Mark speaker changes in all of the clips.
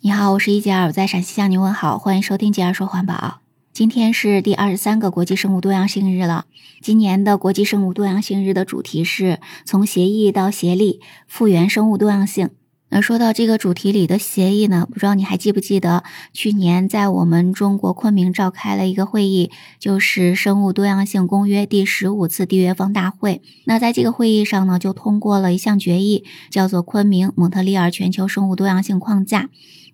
Speaker 1: 你好，我是一杰尔，我在陕西向您问好，欢迎收听杰尔说环保。今天是第二十三个国际生物多样性日了。今年的国际生物多样性日的主题是从协议到协力，复原生物多样性。那说到这个主题里的协议呢，不知道你还记不记得，去年在我们中国昆明召开了一个会议，就是《生物多样性公约》第十五次缔约方大会。那在这个会议上呢，就通过了一项决议，叫做《昆明蒙特利尔全球生物多样性框架》。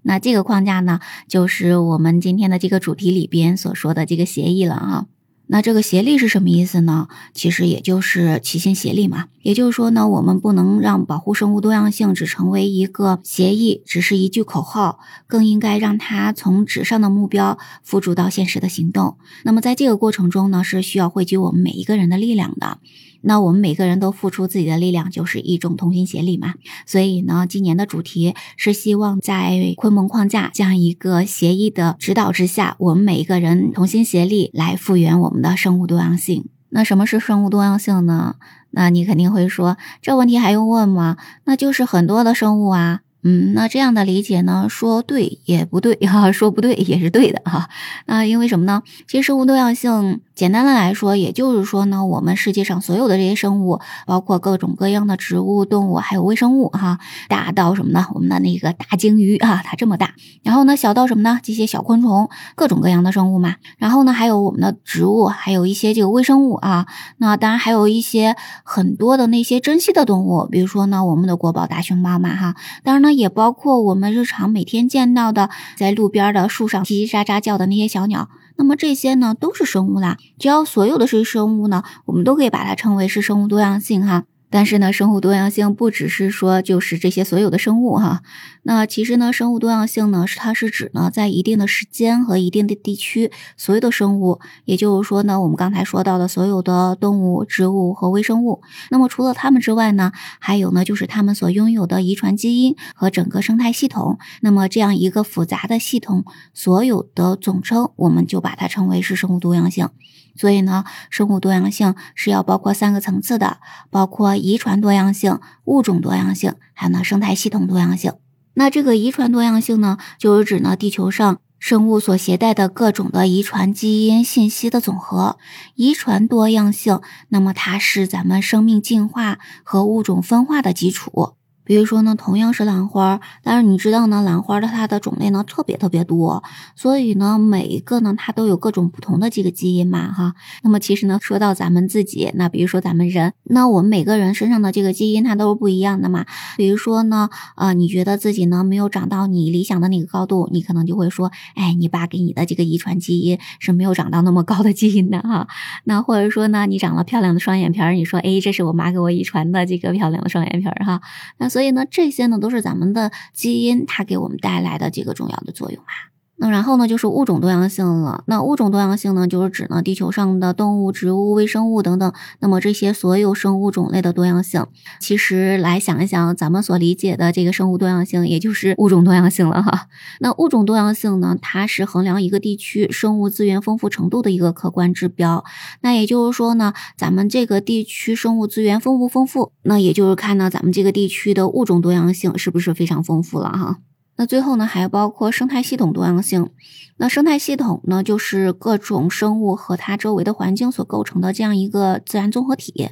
Speaker 1: 那这个框架呢，就是我们今天的这个主题里边所说的这个协议了啊。那这个协力是什么意思呢？其实也就是齐心协力嘛。也就是说呢，我们不能让保护生物多样性只成为一个协议，只是一句口号，更应该让它从纸上的目标付诸到现实的行动。那么在这个过程中呢，是需要汇聚我们每一个人的力量的。那我们每个人都付出自己的力量，就是一种同心协力嘛。所以呢，今年的主题是希望在昆蒙框架这样一个协议的指导之下，我们每一个人同心协力来复原我们的生物多样性。那什么是生物多样性呢？那你肯定会说，这问题还用问吗？那就是很多的生物啊。嗯，那这样的理解呢，说对也不对哈，说不对也是对的哈。那因为什么呢？其实生物多样性。简单的来说，也就是说呢，我们世界上所有的这些生物，包括各种各样的植物、动物，还有微生物，哈，大到什么呢？我们的那个大鲸鱼啊，它这么大。然后呢，小到什么呢？这些小昆虫，各种各样的生物嘛。然后呢，还有我们的植物，还有一些这个微生物啊。那当然还有一些很多的那些珍稀的动物，比如说呢，我们的国宝大熊猫嘛，哈。当然呢，也包括我们日常每天见到的，在路边的树上叽叽喳喳叫的那些小鸟。那么这些呢，都是生物啦。只要所有的这些生物呢，我们都可以把它称为是生物多样性哈。但是呢，生物多样性不只是说就是这些所有的生物哈。那其实呢，生物多样性呢，是它是指呢，在一定的时间和一定的地区，所有的生物，也就是说呢，我们刚才说到的所有的动物、植物和微生物。那么除了它们之外呢，还有呢，就是它们所拥有的遗传基因和整个生态系统。那么这样一个复杂的系统，所有的总称，我们就把它称为是生物多样性。所以呢，生物多样性是要包括三个层次的，包括遗传多样性、物种多样性，还有呢生态系统多样性。那这个遗传多样性呢，就是指呢地球上生物所携带的各种的遗传基因信息的总和。遗传多样性，那么它是咱们生命进化和物种分化的基础。比如说呢，同样是兰花，但是你知道呢，兰花的它的种类呢特别特别多，所以呢，每一个呢它都有各种不同的这个基因嘛，哈。那么其实呢，说到咱们自己，那比如说咱们人，那我们每个人身上的这个基因它都是不一样的嘛。比如说呢，呃，你觉得自己呢没有长到你理想的那个高度，你可能就会说，哎，你爸给你的这个遗传基因是没有长到那么高的基因的哈。那或者说呢，你长了漂亮的双眼皮儿，你说，哎，这是我妈给我遗传的这个漂亮的双眼皮儿哈。那所以呢，这些呢都是咱们的基因，它给我们带来的几个重要的作用啊。那然后呢，就是物种多样性了。那物种多样性呢，就是指呢地球上的动物、植物、微生物等等。那么这些所有生物种类的多样性，其实来想一想，咱们所理解的这个生物多样性，也就是物种多样性了哈。那物种多样性呢，它是衡量一个地区生物资源丰富程度的一个客观指标。那也就是说呢，咱们这个地区生物资源丰不丰富，那也就是看呢咱们这个地区的物种多样性是不是非常丰富了哈。那最后呢，还包括生态系统多样性。那生态系统呢，就是各种生物和它周围的环境所构成的这样一个自然综合体。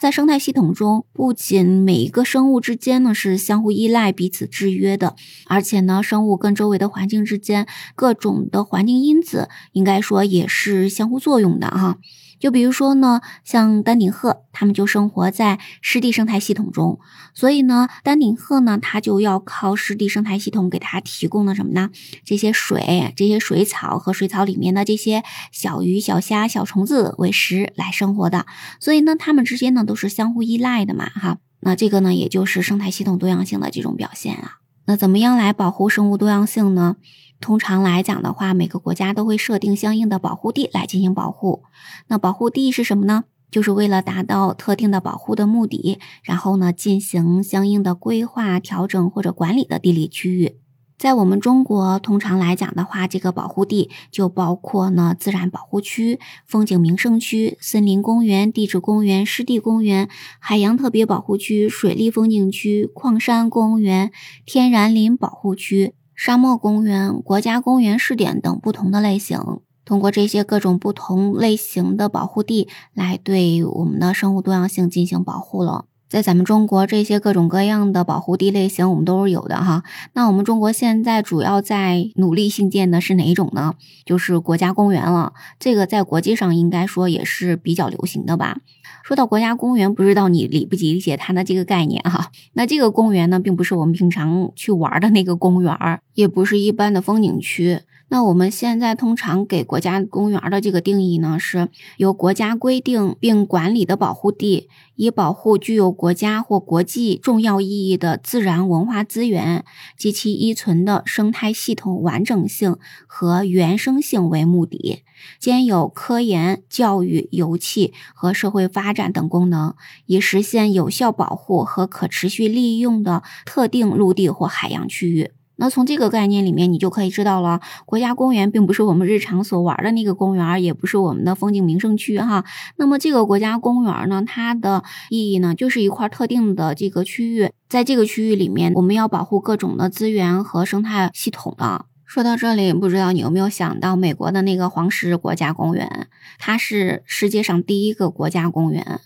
Speaker 1: 在生态系统中，不仅每一个生物之间呢是相互依赖、彼此制约的，而且呢，生物跟周围的环境之间各种的环境因子，应该说也是相互作用的哈。就比如说呢，像丹顶鹤，它们就生活在湿地生态系统中，所以呢，丹顶鹤呢，它就要靠湿地生态系统给它提供的什么呢？这些水、这些水草和水草里面的这些小鱼、小虾、小虫子为食来生活的，所以呢，它们之间呢都是相互依赖的嘛，哈。那这个呢，也就是生态系统多样性的这种表现啊。那怎么样来保护生物多样性呢？通常来讲的话，每个国家都会设定相应的保护地来进行保护。那保护地是什么呢？就是为了达到特定的保护的目的，然后呢进行相应的规划、调整或者管理的地理区域。在我们中国，通常来讲的话，这个保护地就包括呢自然保护区、风景名胜区、森林公园、地质公园、湿地公园、海洋特别保护区、水利风景区、矿山公园、天然林保护区。沙漠公园、国家公园试点等不同的类型。通过这些各种不同类型的保护地来对我们的生物多样性进行保护了。在咱们中国，这些各种各样的保护地类型我们都是有的哈。那我们中国现在主要在努力兴建的是哪一种呢？就是国家公园了。这个在国际上应该说也是比较流行的吧。说到国家公园，不知道你理不理解它的这个概念哈？那这个公园呢，并不是我们平常去玩的那个公园，也不是一般的风景区。那我们现在通常给国家公园的这个定义呢，是由国家规定并管理的保护地，以保护具有国家或国际重要意义的自然文化资源及其依存的生态系统完整性和原生性为目的，兼有科研、教育、油气和社会发展等功能，以实现有效保护和可持续利用的特定陆地或海洋区域。那从这个概念里面，你就可以知道了，国家公园并不是我们日常所玩的那个公园，也不是我们的风景名胜区哈。那么这个国家公园呢，它的意义呢，就是一块特定的这个区域，在这个区域里面，我们要保护各种的资源和生态系统的。说到这里，不知道你有没有想到美国的那个黄石国家公园，它是世界上第一个国家公园。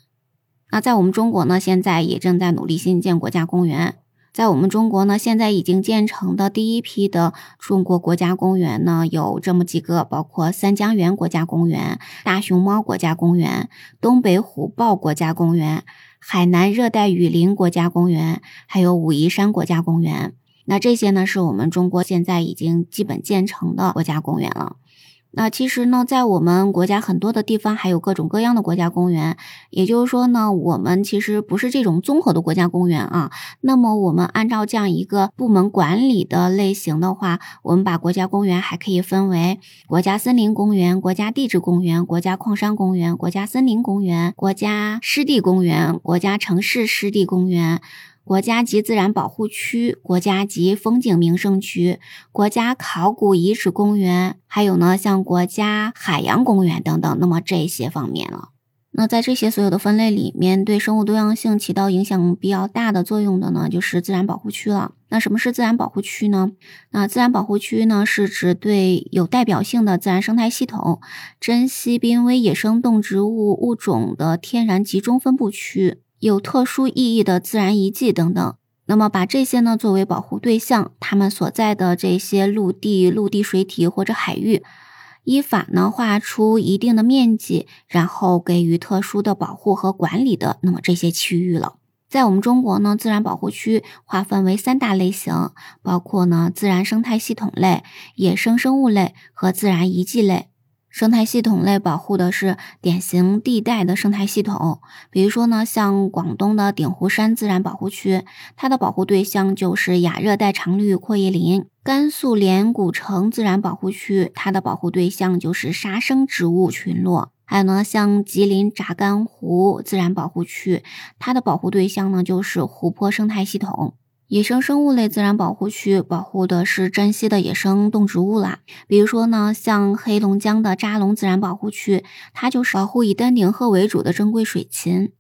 Speaker 1: 那在我们中国呢，现在也正在努力新建国家公园。在我们中国呢，现在已经建成的第一批的中国国家公园呢，有这么几个，包括三江源国家公园、大熊猫国家公园、东北虎豹国家公园、海南热带雨林国家公园，还有武夷山国家公园。那这些呢，是我们中国现在已经基本建成的国家公园了。那其实呢，在我们国家很多的地方还有各种各样的国家公园，也就是说呢，我们其实不是这种综合的国家公园啊。那么我们按照这样一个部门管理的类型的话，我们把国家公园还可以分为国家森林公园、国家地质公园、国家矿山公园、国家森林公园、国家湿地公园、国家城市湿地公园。国家级自然保护区、国家级风景名胜区、国家考古遗址公园，还有呢，像国家海洋公园等等，那么这些方面了。那在这些所有的分类里面，对生物多样性起到影响比较大的作用的呢，就是自然保护区了。那什么是自然保护区呢？那自然保护区呢，是指对有代表性的自然生态系统、珍稀濒危野生动植物物种的天然集中分布区。有特殊意义的自然遗迹等等，那么把这些呢作为保护对象，他们所在的这些陆地、陆地水体或者海域，依法呢划出一定的面积，然后给予特殊的保护和管理的，那么这些区域了。在我们中国呢，自然保护区划分为三大类型，包括呢自然生态系统类、野生生物类和自然遗迹类。生态系统类保护的是典型地带的生态系统，比如说呢，像广东的鼎湖山自然保护区，它的保护对象就是亚热带常绿阔叶林；甘肃连古城自然保护区，它的保护对象就是沙生植物群落；还有呢，像吉林扎干湖自然保护区，它的保护对象呢就是湖泊生态系统。野生生物类自然保护区保护的是珍稀的野生动植物啦，比如说呢，像黑龙江的扎龙自然保护区，它就是保护以丹顶鹤为主的珍贵水禽；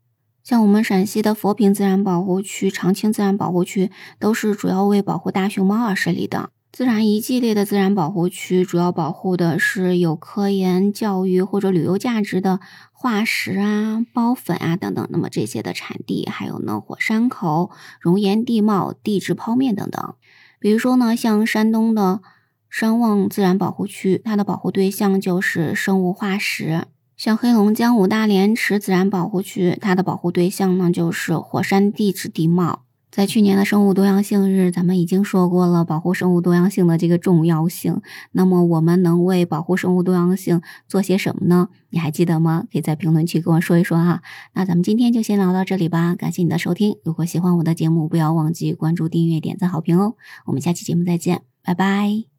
Speaker 1: 像我们陕西的佛坪自然保护区、长青自然保护区，都是主要为保护大熊猫而设立的。自然遗迹类的自然保护区，主要保护的是有科研、教育或者旅游价值的化石啊、孢粉啊等等。那么这些的产地，还有呢火山口、熔岩地貌、地质剖面等等。比如说呢，像山东的山望自然保护区，它的保护对象就是生物化石；像黑龙江五大连池自然保护区，它的保护对象呢就是火山地质地貌。在去年的生物多样性日，咱们已经说过了保护生物多样性的这个重要性。那么，我们能为保护生物多样性做些什么呢？你还记得吗？可以在评论区跟我说一说啊。那咱们今天就先聊到这里吧，感谢你的收听。如果喜欢我的节目，不要忘记关注、订阅、点赞、好评哦。我们下期节目再见，拜拜。